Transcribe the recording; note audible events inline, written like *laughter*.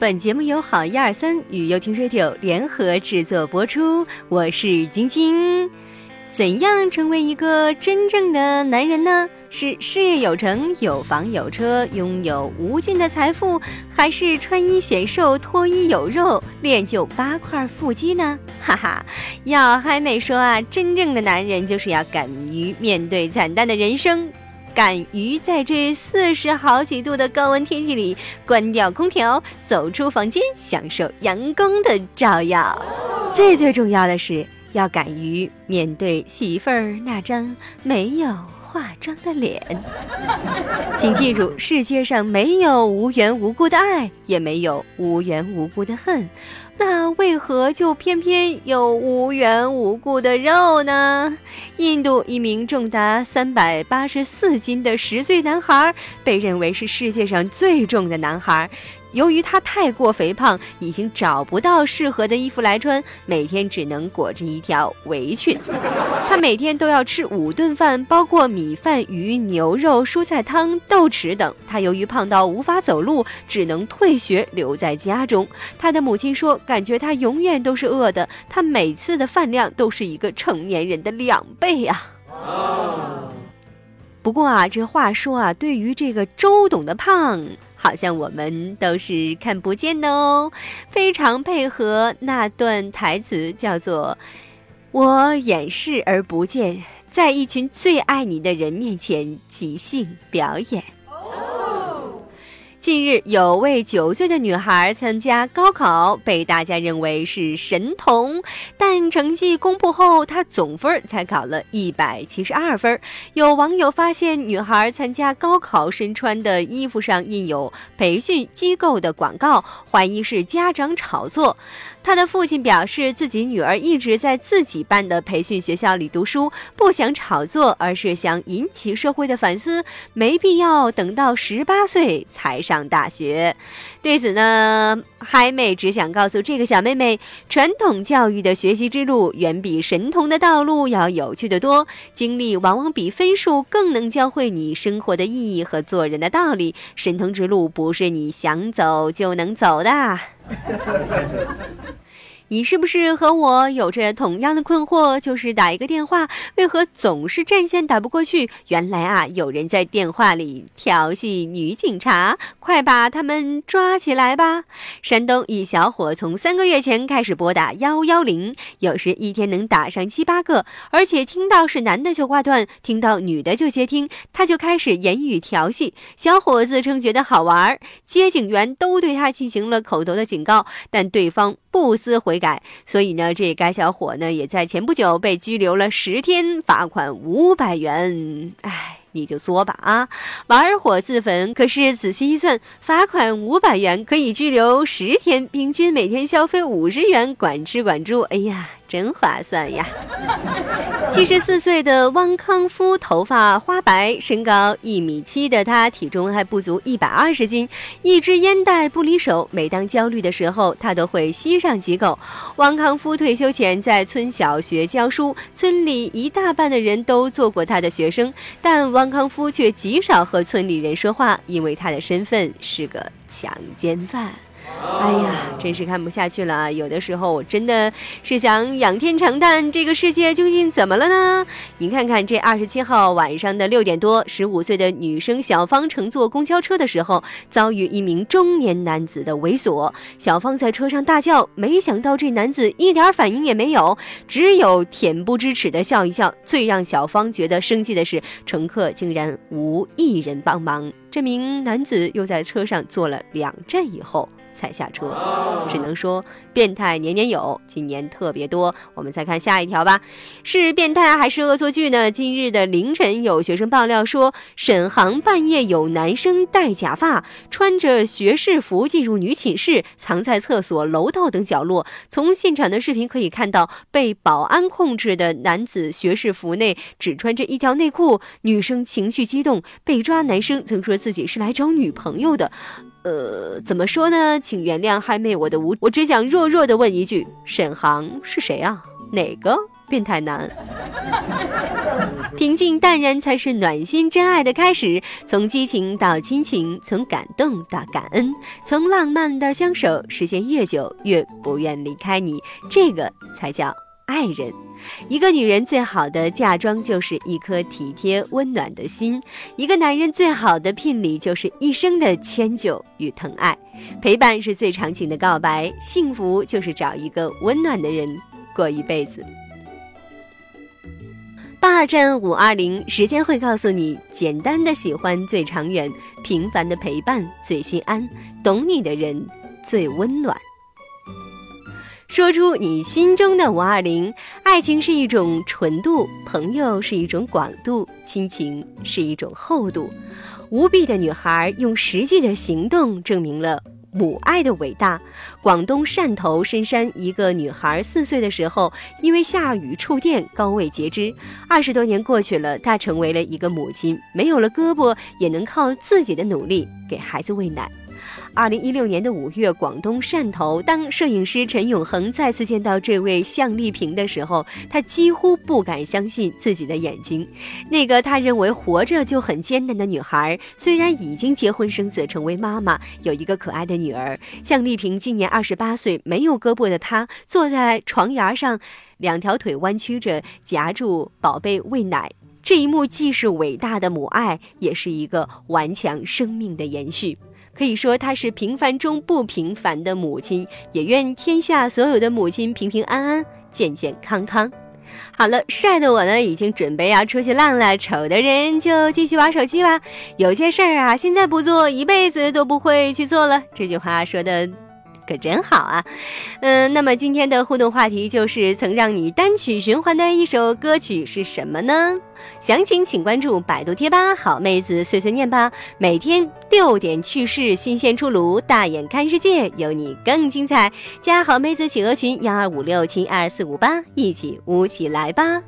本节目由好一二三与优听 Radio 联合制作播出，我是晶晶。怎样成为一个真正的男人呢？是事业有成、有房有车、拥有无尽的财富，还是穿衣显瘦、脱衣有肉、练就八块腹肌呢？*laughs* 哈哈，要嗨美说啊，真正的男人就是要敢于面对惨淡的人生。敢于在这四十好几度的高温天气里关掉空调，走出房间，享受阳光的照耀。最最重要的是，要敢于面对媳妇儿那张没有化妆的脸。请记住，世界上没有无缘无故的爱，也没有无缘无故的恨。那为何就偏偏有无缘无故的肉呢？印度一名重达三百八十四斤的十岁男孩，被认为是世界上最重的男孩。由于他太过肥胖，已经找不到适合的衣服来穿，每天只能裹着一条围裙。*laughs* 他每天都要吃五顿饭，包括米饭、鱼、牛肉、蔬菜汤、豆豉等。他由于胖到无法走路，只能退学留在家中。他的母亲说。感觉他永远都是饿的，他每次的饭量都是一个成年人的两倍呀。不过啊，这话说啊，对于这个周董的胖，好像我们都是看不见的哦。非常配合那段台词，叫做“我掩饰而不见，在一群最爱你的人面前即兴表演。”近日，有位九岁的女孩参加高考，被大家认为是神童。但成绩公布后，她总分才考了一百七十二分。有网友发现，女孩参加高考身穿的衣服上印有培训机构的广告，怀疑是家长炒作。他的父亲表示，自己女儿一直在自己办的培训学校里读书，不想炒作，而是想引起社会的反思，没必要等到十八岁才上大学。对此呢，嗨妹只想告诉这个小妹妹，传统教育的学习之路远比神童的道路要有趣的多，经历往往比分数更能教会你生活的意义和做人的道理。神童之路不是你想走就能走的。你是不是和我有着同样的困惑？就是打一个电话，为何总是占线打不过去？原来啊，有人在电话里调戏女警察，快把他们抓起来吧！山东一小伙从三个月前开始拨打幺幺零，有时一天能打上七八个，而且听到是男的就挂断，听到女的就接听，他就开始言语调戏。小伙子称觉得好玩，接警员都对他进行了口头的警告，但对方。不思悔 *laughs* 改，所以呢，这该小伙呢也在前不久被拘留了十天，罚款五百元。唉，你就作吧啊！玩火自焚，可是仔细一算，罚款五百元可以拘留十天，平均每天消费五十元，管吃管住。哎呀！真划算呀！*laughs* 七十四岁的汪康夫，头发花白，身高一米七的他，体重还不足一百二十斤，一支烟袋不离手。每当焦虑的时候，他都会吸上几口。汪康夫退休前在村小学教书，村里一大半的人都做过他的学生，但汪康夫却极少和村里人说话，因为他的身份是个强奸犯。哎呀，真是看不下去了！有的时候我真的是想仰天长叹，这个世界究竟怎么了呢？你看看这二十七号晚上的六点多，十五岁的女生小芳乘坐公交车的时候，遭遇一名中年男子的猥琐。小芳在车上大叫，没想到这男子一点反应也没有，只有恬不知耻的笑一笑。最让小芳觉得生气的是，乘客竟然无一人帮忙。这名男子又在车上坐了两站以后。才下车，只能说变态年年有，今年特别多。我们再看下一条吧，是变态还是恶作剧呢？今日的凌晨，有学生爆料说，沈航半夜有男生戴假发，穿着学士服进入女寝室，藏在厕所、楼道等角落。从现场的视频可以看到，被保安控制的男子学士服内只穿着一条内裤，女生情绪激动。被抓男生曾说自己是来找女朋友的。呃，怎么说呢？请原谅嗨妹我的无，我只想弱弱的问一句：沈航是谁啊？哪个变态男？平静淡然才是暖心真爱的开始。从激情到亲情，从感动到感恩，从浪漫到相守，时间越久越不愿离开你，这个才叫爱人。一个女人最好的嫁妆就是一颗体贴温暖的心，一个男人最好的聘礼就是一生的迁就与疼爱。陪伴是最长情的告白，幸福就是找一个温暖的人过一辈子。霸占五二零，时间会告诉你：简单的喜欢最长远，平凡的陪伴最心安，懂你的人最温暖。说出你心中的五二零，爱情是一种纯度，朋友是一种广度，亲情是一种厚度。无臂的女孩用实际的行动证明了母爱的伟大。广东汕头深山一个女孩四岁的时候，因为下雨触电高位截肢。二十多年过去了，她成为了一个母亲，没有了胳膊，也能靠自己的努力给孩子喂奶。二零一六年的五月，广东汕头，当摄影师陈永恒再次见到这位向丽萍的时候，他几乎不敢相信自己的眼睛。那个他认为活着就很艰难的女孩，虽然已经结婚生子，成为妈妈，有一个可爱的女儿。向丽萍今年二十八岁，没有胳膊的她坐在床沿上，两条腿弯曲着，夹住宝贝喂奶。这一幕既是伟大的母爱，也是一个顽强生命的延续。可以说，她是平凡中不平凡的母亲，也愿天下所有的母亲平平安安、健健康康。好了，帅的我呢，已经准备要出去浪了；丑的人就继续玩手机吧。有些事儿啊，现在不做，一辈子都不会去做了。这句话说的。可真好啊，嗯，那么今天的互动话题就是曾让你单曲循环的一首歌曲是什么呢？详情请关注百度贴吧“好妹子碎碎念”吧。每天六点趣事新鲜出炉，大眼看世界，有你更精彩。加好妹子企鹅群幺二五六七二四五八，一起舞起来吧。